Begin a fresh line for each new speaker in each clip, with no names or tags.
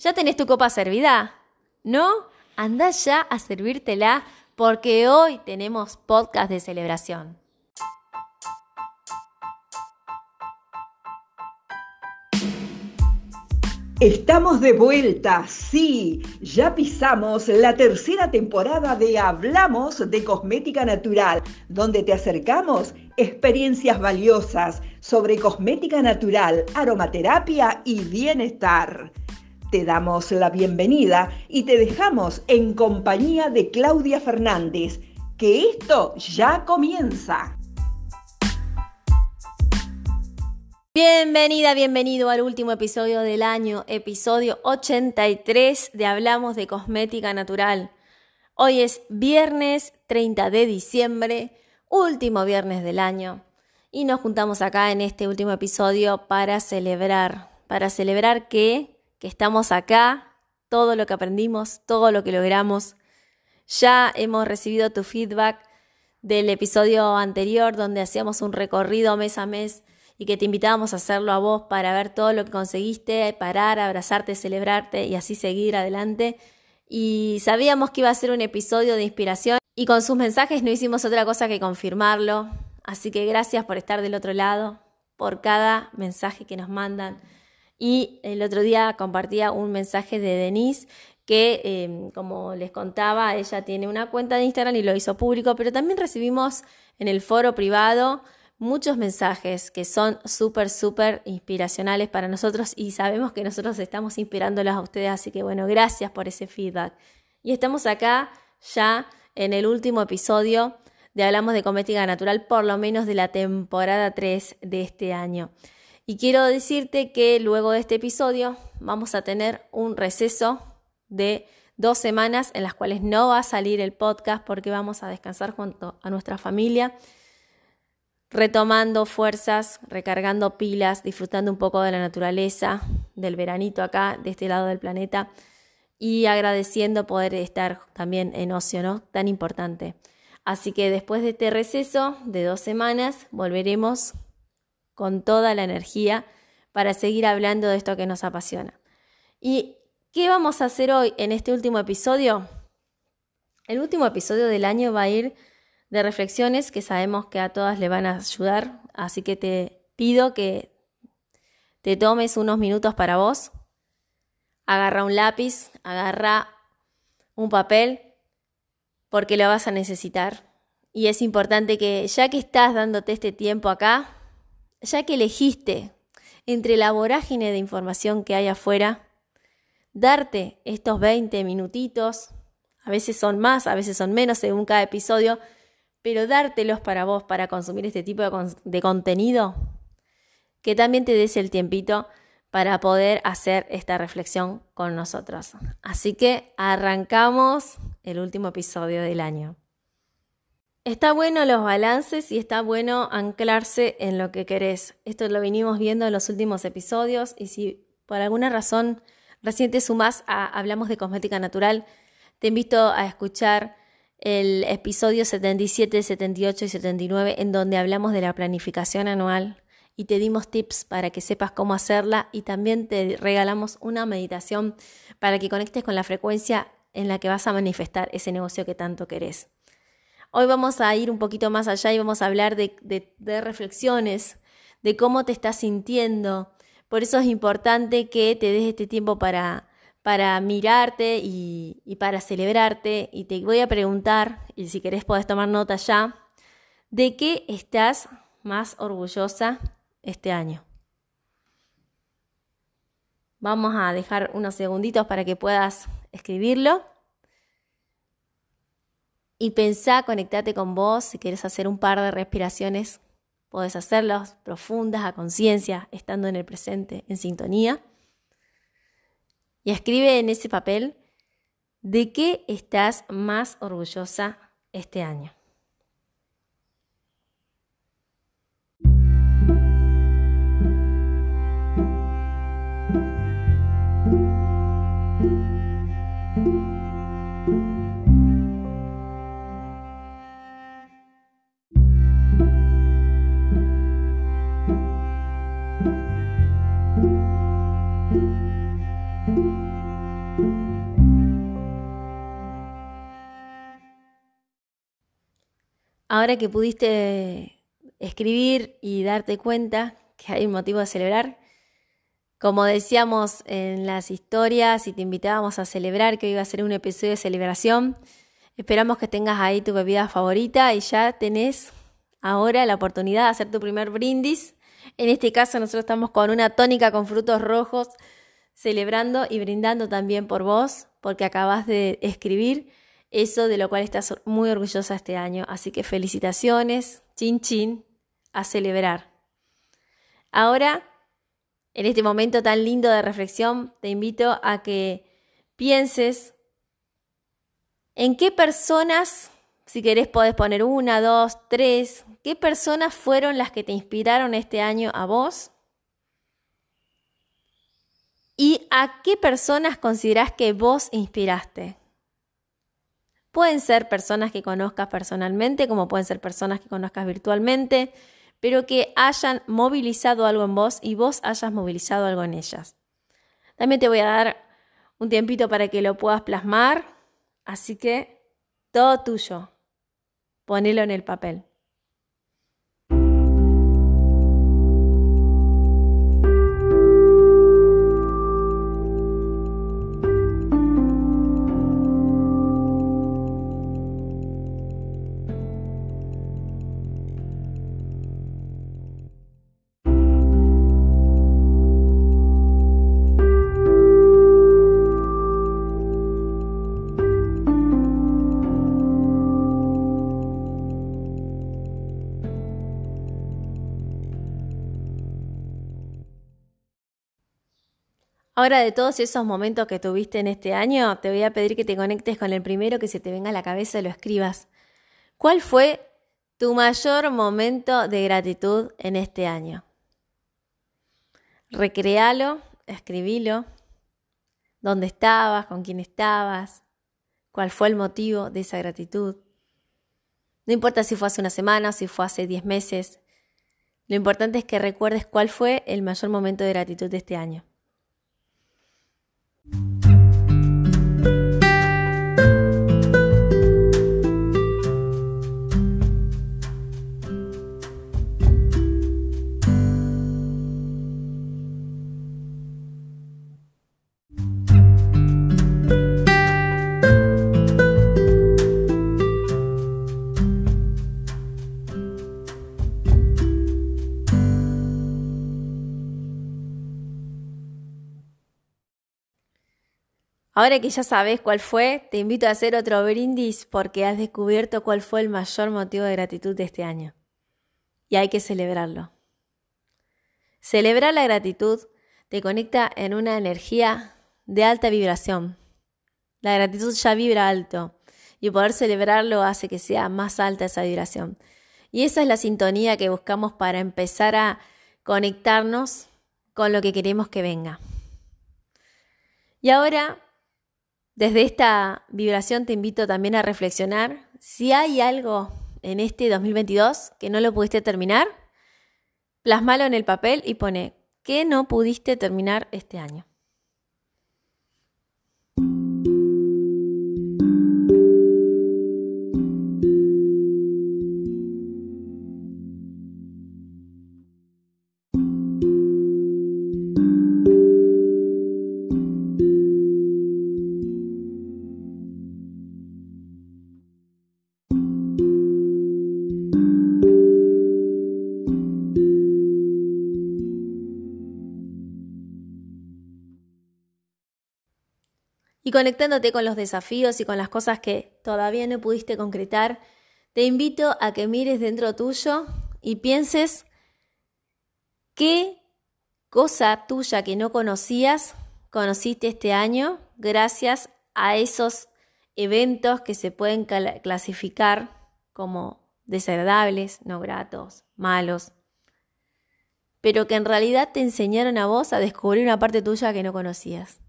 ¿Ya tenés tu copa servida? ¿No? Anda ya a servírtela porque hoy tenemos podcast de celebración.
Estamos de vuelta, sí, ya pisamos la tercera temporada de Hablamos de Cosmética Natural, donde te acercamos experiencias valiosas sobre cosmética natural, aromaterapia y bienestar. Te damos la bienvenida y te dejamos en compañía de Claudia Fernández, que esto ya comienza.
Bienvenida, bienvenido al último episodio del año, episodio 83 de Hablamos de Cosmética Natural. Hoy es viernes 30 de diciembre, último viernes del año, y nos juntamos acá en este último episodio para celebrar, para celebrar que, que estamos acá, todo lo que aprendimos, todo lo que logramos. Ya hemos recibido tu feedback del episodio anterior donde hacíamos un recorrido mes a mes y que te invitábamos a hacerlo a vos para ver todo lo que conseguiste, parar, abrazarte, celebrarte y así seguir adelante. Y sabíamos que iba a ser un episodio de inspiración y con sus mensajes no hicimos otra cosa que confirmarlo. Así que gracias por estar del otro lado, por cada mensaje que nos mandan. Y el otro día compartía un mensaje de Denise que, em, como les contaba, ella tiene una cuenta de Instagram y lo hizo público, pero también recibimos en el foro privado muchos mensajes que son súper, súper inspiracionales para nosotros y sabemos que nosotros estamos inspirándolos a ustedes, así que bueno, gracias por ese feedback. Y estamos acá ya en el último episodio de Hablamos de Cosmética Natural, por lo menos de la temporada 3 de este año. Y quiero decirte que luego de este episodio vamos a tener un receso de dos semanas en las cuales no va a salir el podcast porque vamos a descansar junto a nuestra familia retomando fuerzas, recargando pilas, disfrutando un poco de la naturaleza, del veranito acá, de este lado del planeta, y agradeciendo poder estar también en ocio, ¿no? Tan importante. Así que después de este receso de dos semanas, volveremos con toda la energía para seguir hablando de esto que nos apasiona. ¿Y qué vamos a hacer hoy en este último episodio? El último episodio del año va a ir de reflexiones que sabemos que a todas le van a ayudar, así que te pido que te tomes unos minutos para vos, agarra un lápiz, agarra un papel, porque lo vas a necesitar. Y es importante que ya que estás dándote este tiempo acá, ya que elegiste entre la vorágine de información que hay afuera, darte estos 20 minutitos, a veces son más, a veces son menos según cada episodio, pero dártelos para vos, para consumir este tipo de, contenido, que también te des el tiempito para poder hacer esta reflexión con nosotros. Así que arrancamos el último episodio del año. Está bueno los balances y está bueno anclarse en lo que querés. Esto lo vinimos viendo en los últimos episodios y si por alguna razón recién te sumás a Hablamos de Cosmética Natural, te invito a escuchar el episodio 77, 78 y 79 en donde hablamos de la planificación anual y te dimos tips para que sepas cómo hacerla y también te regalamos una meditación para que conectes con la frecuencia en la que vas a manifestar ese negocio que tanto querés. Hoy vamos a ir un poquito más allá y vamos a hablar de, reflexiones, de cómo te estás sintiendo. Por eso es importante que te des este tiempo para para mirarte y, para celebrarte. Y te voy a preguntar, y si querés podés tomar nota ya, ¿de qué estás más orgullosa este año? Vamos a dejar unos segunditos para que puedas escribirlo. Y pensá, conectate con vos. Si quieres hacer un par de respiraciones, podés hacerlas profundas, a conciencia, estando en el presente, en sintonía y escribe en ese papel de qué estás más orgullosa este año. Ahora que pudiste escribir y darte cuenta que hay un motivo de celebrar, como decíamos en las historias y te invitábamos a celebrar, que hoy iba a ser un episodio de celebración, esperamos que tengas ahí tu bebida favorita y ya tenés ahora la oportunidad de hacer tu primer brindis. En este caso nosotros estamos con una tónica con frutos rojos, celebrando y brindando también por vos, porque acabas de escribir eso de lo cual estás muy orgullosa este año. Así que felicitaciones, chin chin, a celebrar. Ahora, en este momento tan lindo de reflexión, te invito a que pienses en qué personas, si querés podés poner una, dos, tres, qué personas fueron las que te inspiraron este año a vos y a qué personas considerás que vos inspiraste. Pueden ser personas que conozcas personalmente, como pueden ser personas que conozcas virtualmente, pero que hayan movilizado algo en vos y vos hayas movilizado algo en ellas. También te voy a dar un tiempito para que lo puedas plasmar, así que todo tuyo. Ponelo en el papel. Ahora de todos esos momentos que tuviste en este año, te voy a pedir que te conectes con el primero que se te venga a la cabeza y lo escribas. ¿Cuál fue tu mayor momento de gratitud en este año? Recrealo, escribilo. ¿Dónde estabas? ¿Con quién estabas? ¿Cuál fue el motivo de esa gratitud? No importa si fue hace una semana, si fue hace diez meses. Lo importante es que recuerdes cuál fue el mayor momento de gratitud de este año. Ahora que ya sabes cuál fue, te invito a hacer otro brindis porque has descubierto cuál fue el mayor motivo de gratitud de este año. Y hay que celebrarlo. Celebrar la gratitud te conecta en una energía de alta vibración. La gratitud ya vibra alto y poder celebrarlo hace que sea más alta esa vibración. Y esa es la sintonía que buscamos para empezar a conectarnos con lo que queremos que venga. Y ahora desde esta vibración te invito también a reflexionar si hay algo en este 2022 que no lo pudiste terminar, plasmalo en el papel y pone ¿qué no pudiste terminar este año? Y conectándote con los desafíos y con las cosas que todavía no pudiste concretar, te invito a que mires dentro tuyo y pienses qué cosa tuya que no conocías conociste este año gracias a esos eventos que se pueden clasificar como desagradables, no gratos, malos, pero que en realidad te enseñaron a vos a descubrir una parte tuya que no conocías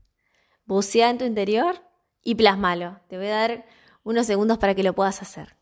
bucea en tu interior y plasmalo. Te voy a dar unos segundos para que lo puedas hacer.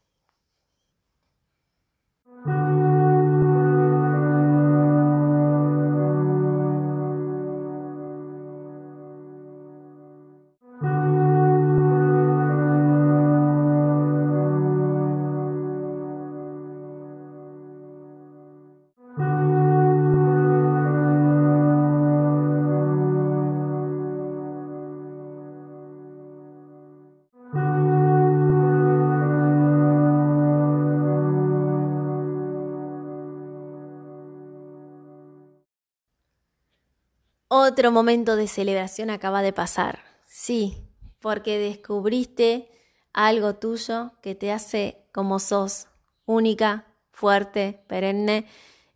Otro momento de celebración acaba de pasar. Sí, porque descubriste algo tuyo que te hace como sos, única, fuerte, perenne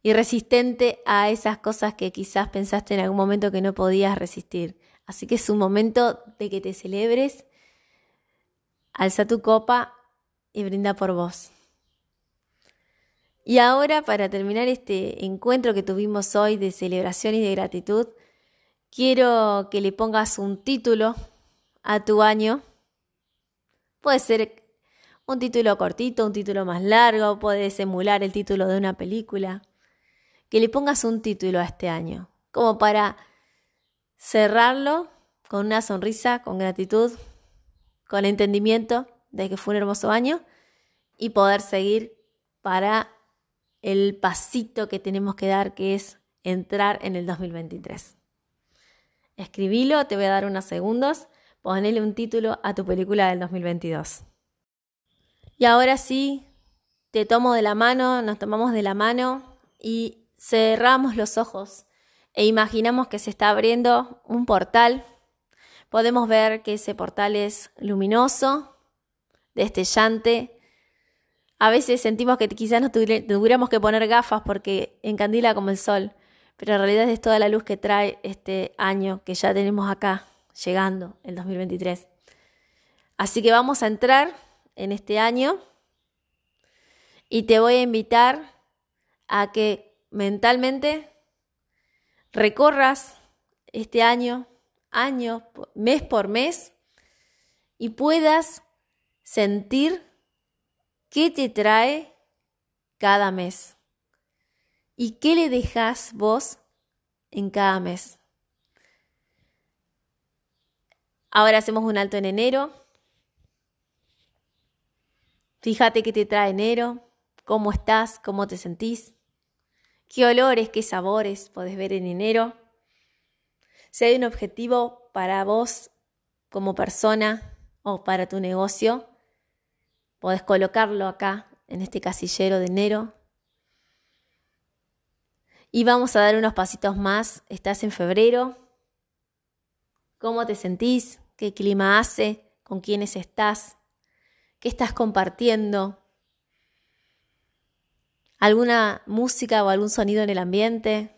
y resistente a esas cosas que quizás pensaste en algún momento que no podías resistir. Así que es un momento de que te celebres, alza tu copa y brinda por vos. Y ahora, para terminar este encuentro que tuvimos hoy de celebración y de gratitud, quiero que le pongas un título a tu año. Puede ser un título cortito, un título más largo, puedes emular el título de una película. Que le pongas un título a este año, como para cerrarlo con una sonrisa, con gratitud, con entendimiento de que fue un hermoso año y poder seguir para el pasito que tenemos que dar, que es entrar en el 2023. Escribilo, te voy a dar unos segundos, ponele un título a tu película del 2022. Y ahora sí, te tomo de la mano, nos tomamos de la mano y cerramos los ojos e imaginamos que se está abriendo un portal. Podemos ver que ese portal es luminoso, destellante, a veces sentimos que quizás nos tuviéramos que poner gafas porque encandila como el sol, pero en realidad es toda la luz que trae este año que ya tenemos acá, llegando, el 2023. Así que vamos a entrar en este año y te voy a invitar a que mentalmente recorras este año, año, mes por mes, y puedas sentir ¿Qué te trae cada mes? ¿Y qué le dejas vos en cada mes? Ahora hacemos un alto en enero. Fíjate qué te trae enero, cómo estás, cómo te sentís, qué olores, qué sabores podés ver en enero. Si hay un objetivo para vos como persona o para tu negocio, Podés colocarlo acá, en este casillero de enero. Y vamos a dar unos pasitos más. Estás en febrero. ¿Cómo te sentís? ¿Qué clima hace? ¿Con quiénes estás? ¿Qué estás compartiendo? ¿Alguna música o algún sonido en el ambiente?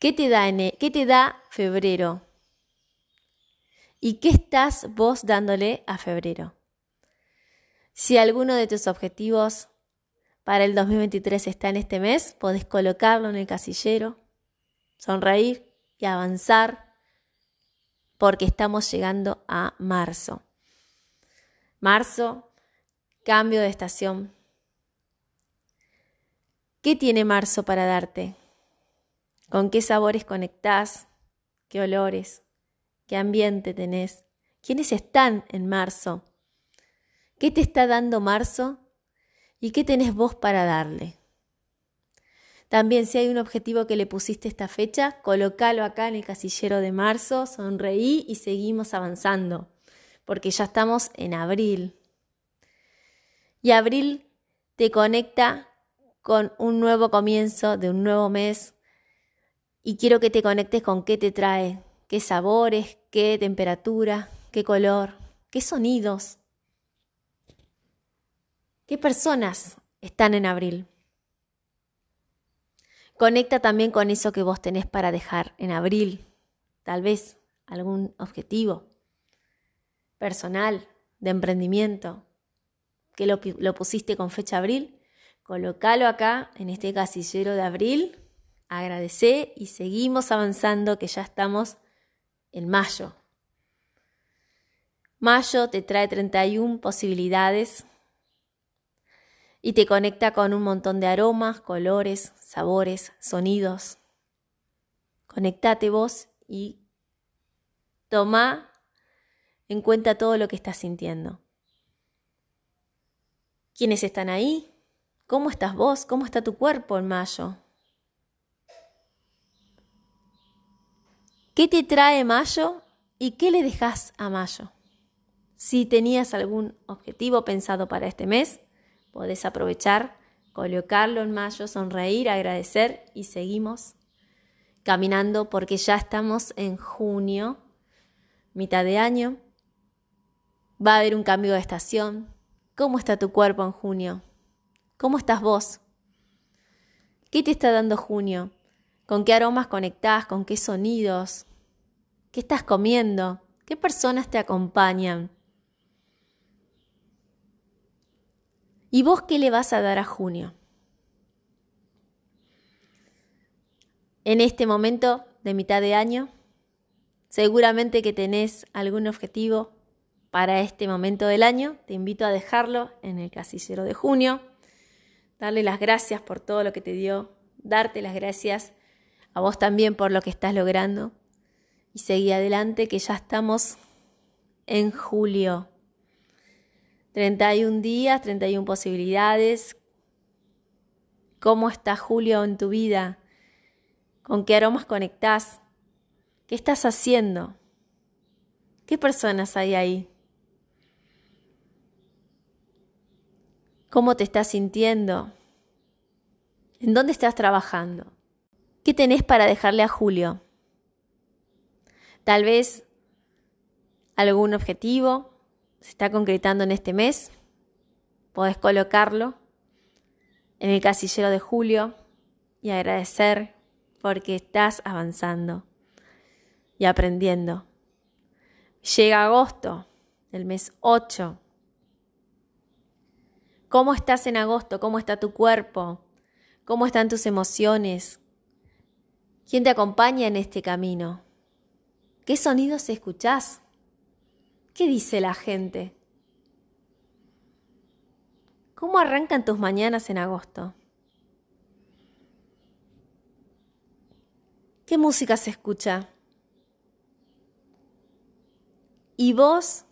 ¿Qué te da, e-, ¿qué te da febrero? ¿Y qué estás vos dándole a febrero? Si alguno de tus objetivos para el 2023 está en este mes, podés colocarlo en el casillero, sonreír y avanzar porque estamos llegando a marzo. Marzo, cambio de estación. ¿Qué tiene marzo para darte? ¿Con qué sabores conectás? ¿Qué olores? ¿Qué ambiente tenés? ¿Quiénes están en marzo? ¿Qué te está dando marzo? ¿Y qué tenés vos para darle? También si hay un objetivo que le pusiste esta fecha, colocalo acá en el casillero de marzo, sonreí y seguimos avanzando, porque ya estamos en abril. Y abril te conecta con un nuevo comienzo de un nuevo mes y quiero que te conectes con qué te trae, qué sabores, qué temperatura, qué color, qué sonidos, ¿Qué personas están en abril? Conecta también con eso que vos tenés para dejar en abril. Tal vez algún objetivo personal, de emprendimiento, que lo, pusiste con fecha abril. Colocalo acá en este casillero de abril. Agradecé y seguimos avanzando que ya estamos en mayo. Mayo te trae 31 posibilidades y te conecta con un montón de aromas, colores, sabores, sonidos. Conectate vos y toma en cuenta todo lo que estás sintiendo. ¿Quiénes están ahí? ¿Cómo estás vos? ¿Cómo está tu cuerpo en mayo? ¿Qué te trae mayo y qué le dejas a mayo? Si tenías algún objetivo pensado para este mes, Podés aprovechar, colocarlo en mayo, sonreír, agradecer y seguimos caminando porque ya estamos en junio, mitad de año. Va a haber un cambio de estación. ¿Cómo está tu cuerpo en junio? ¿Cómo estás vos? ¿Qué te está dando junio? ¿Con qué aromas conectás? ¿Con qué sonidos? ¿Qué estás comiendo? ¿Qué personas te acompañan? ¿Y vos qué le vas a dar a junio? En este momento de mitad de año, seguramente que tenés algún objetivo para este momento del año. Te invito a dejarlo en el casillero de junio darle las gracias por todo lo que te dio, darte las gracias a vos también por lo que estás logrando y seguí adelante que ya estamos en julio. 31 días, 31 posibilidades. ¿Cómo está Julio en tu vida? ¿Con qué aromas conectás? ¿Qué estás haciendo? ¿Qué personas hay ahí? ¿Cómo te estás sintiendo? ¿En dónde estás trabajando? ¿Qué tenés para dejarle a Julio? Tal vez algún objetivo se está concretando en este mes. Podés colocarlo en el casillero de Julio y agradecer porque estás avanzando y aprendiendo. Llega agosto, el mes 8 ¿Cómo estás en agosto? ¿Cómo está tu cuerpo? ¿Cómo están tus emociones? ¿Quién te acompaña en este camino? ¿Qué sonidos escuchás? ¿Qué dice la gente? ¿Cómo arrancan tus mañanas en agosto? ¿Qué música se escucha? ¿Y vos,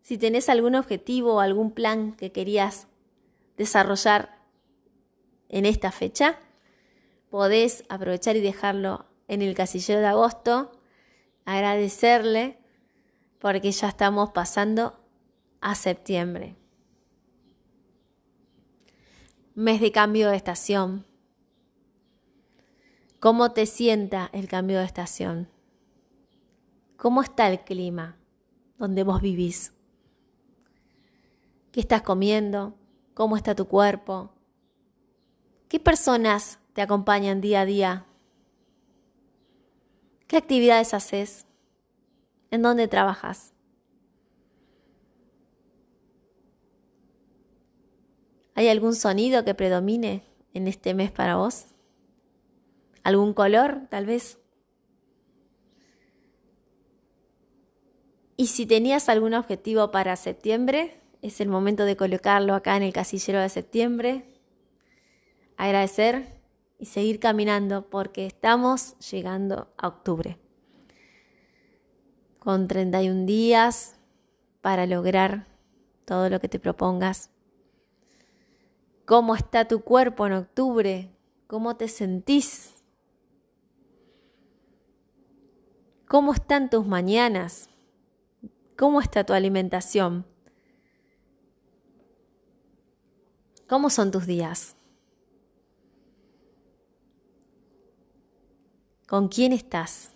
si tenés algún objetivo o algún plan que querías desarrollar en esta fecha, podés aprovechar y dejarlo en el casillero de agosto, agradecerle porque ya estamos pasando a septiembre. Mes de cambio de estación. ¿Cómo te sienta el cambio de estación? ¿Cómo está el clima donde vos vivís? ¿Qué estás comiendo? cómo está tu cuerpo, qué personas te acompañan día a día, qué actividades haces, en dónde trabajas. ¿Hay algún sonido que predomine en este mes para vos? ¿Algún color, tal vez? Y si tenías algún objetivo para septiembre, es el momento de colocarlo acá en el casillero de septiembre. Agradecer y seguir caminando porque estamos llegando a octubre. Con 31 días para lograr todo lo que te propongas. ¿Cómo está tu cuerpo en octubre? ¿Cómo te sentís? ¿Cómo están tus mañanas? ¿Cómo está tu alimentación? ¿Cómo son tus días? ¿Con quién estás?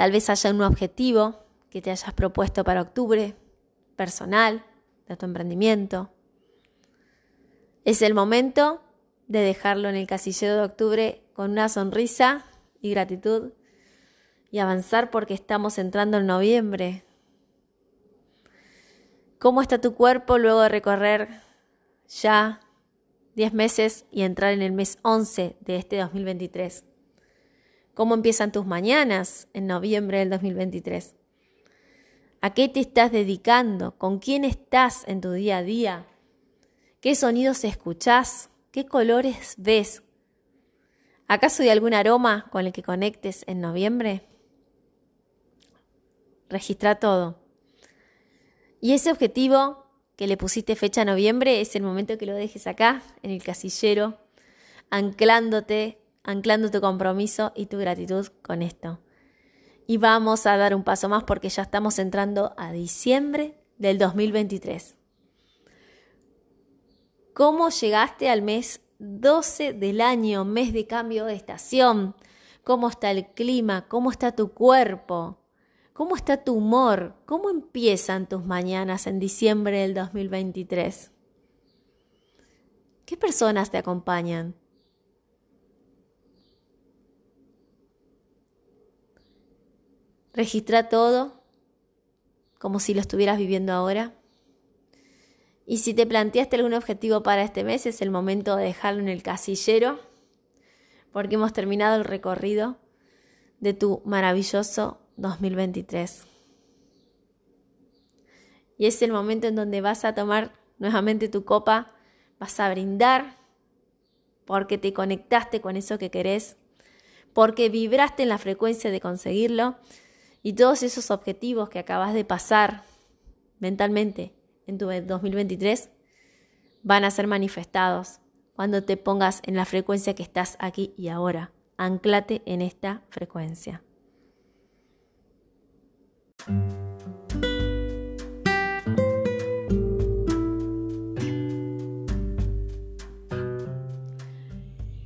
Tal vez haya un objetivo que te hayas propuesto para octubre, personal, de tu emprendimiento. Es el momento de dejarlo en el casillero de octubre con una sonrisa y gratitud y avanzar porque estamos entrando en noviembre, ¿Cómo está tu cuerpo luego de recorrer ya 10 meses y entrar en el mes 11 de este 2023? ¿Cómo empiezan tus mañanas en noviembre del 2023? ¿A qué te estás dedicando? ¿Con quién estás en tu día a día? ¿Qué sonidos escuchás? ¿Qué colores ves? ¿Acaso hay algún aroma con el que conectes en noviembre? Registra todo. Y ese objetivo que le pusiste fecha noviembre es el momento que lo dejes acá, en el casillero, anclándote, anclando tu compromiso y tu gratitud con esto. Y vamos a dar un paso más porque ya estamos entrando a diciembre del 2023. ¿Cómo llegaste al mes 12 del año, mes de cambio de estación. ¿Cómo está el clima? ¿Cómo está tu cuerpo? ¿Cómo está tu humor? ¿Cómo empiezan tus mañanas en diciembre del 2023? ¿Qué personas te acompañan? Registra todo como si lo estuvieras viviendo ahora. Y si te planteaste algún objetivo para este mes, es el momento de dejarlo en el casillero, porque hemos terminado el recorrido de tu maravilloso 2023. Y es el momento en donde vas a tomar nuevamente tu copa, vas a brindar, porque te conectaste con eso que querés, porque vibraste en la frecuencia de conseguirlo y todos esos objetivos que acabas de pasar mentalmente en tu 2023 van a ser manifestados cuando te pongas en la frecuencia que estás aquí y ahora. Anclate en esta frecuencia.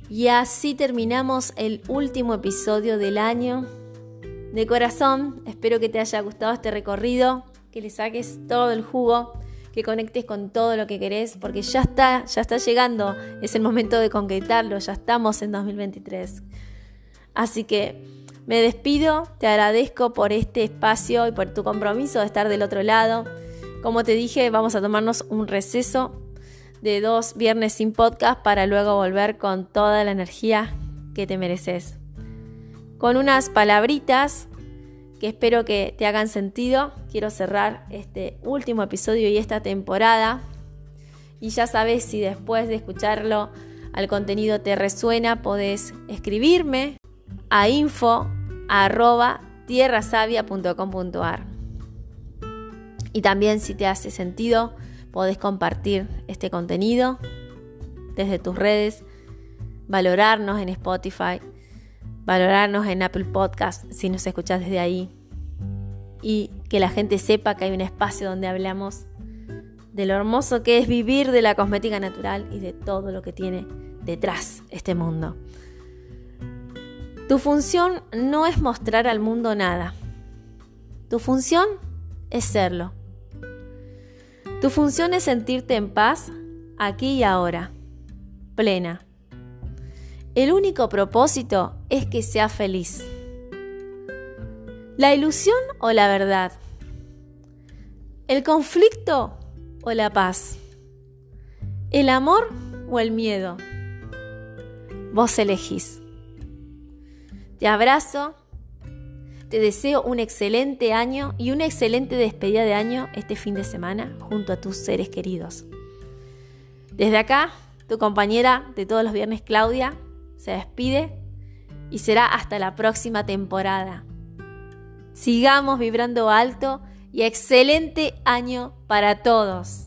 Y así terminamos el último episodio del año de corazón, espero que te haya gustado este recorrido, que le saques todo el jugo, que conectes con todo lo que querés, porque ya está, ya está llegando, es el momento de concretarlo, ya estamos en 2023. Así que me despido, te agradezco por este espacio y por tu compromiso de estar del otro lado. Como te dije, vamos a tomarnos un receso de dos viernes sin podcast para luego volver con toda la energía que te mereces con unas palabritas que espero que te hagan sentido. Quiero cerrar este último episodio y esta temporada. Y ya sabes si después de escucharlo al contenido te resuena, podés escribirme a info tierrasavia.com.ar. Y también si te hace sentido, podés compartir este contenido desde tus redes, valorarnos en Spotify valorarnos en Apple Podcast si nos escuchás desde ahí y que la gente sepa que hay un espacio donde hablamos de lo hermoso que es vivir de la cosmética natural y de todo lo que tiene detrás este mundo. Tu función no es mostrar al mundo nada. Tu función es serlo. Tu función es sentirte en paz aquí y ahora, plena, el único propósito es que sea feliz. ¿La ilusión o la verdad? ¿El conflicto o la paz? ¿El amor o el miedo? Vos elegís. Te abrazo, te deseo un excelente año y una excelente despedida de año este fin de semana junto a tus seres queridos. Desde acá, tu compañera de todos los viernes, Claudia, se despide y será hasta la próxima temporada. Sigamos vibrando alto y excelente año para todos.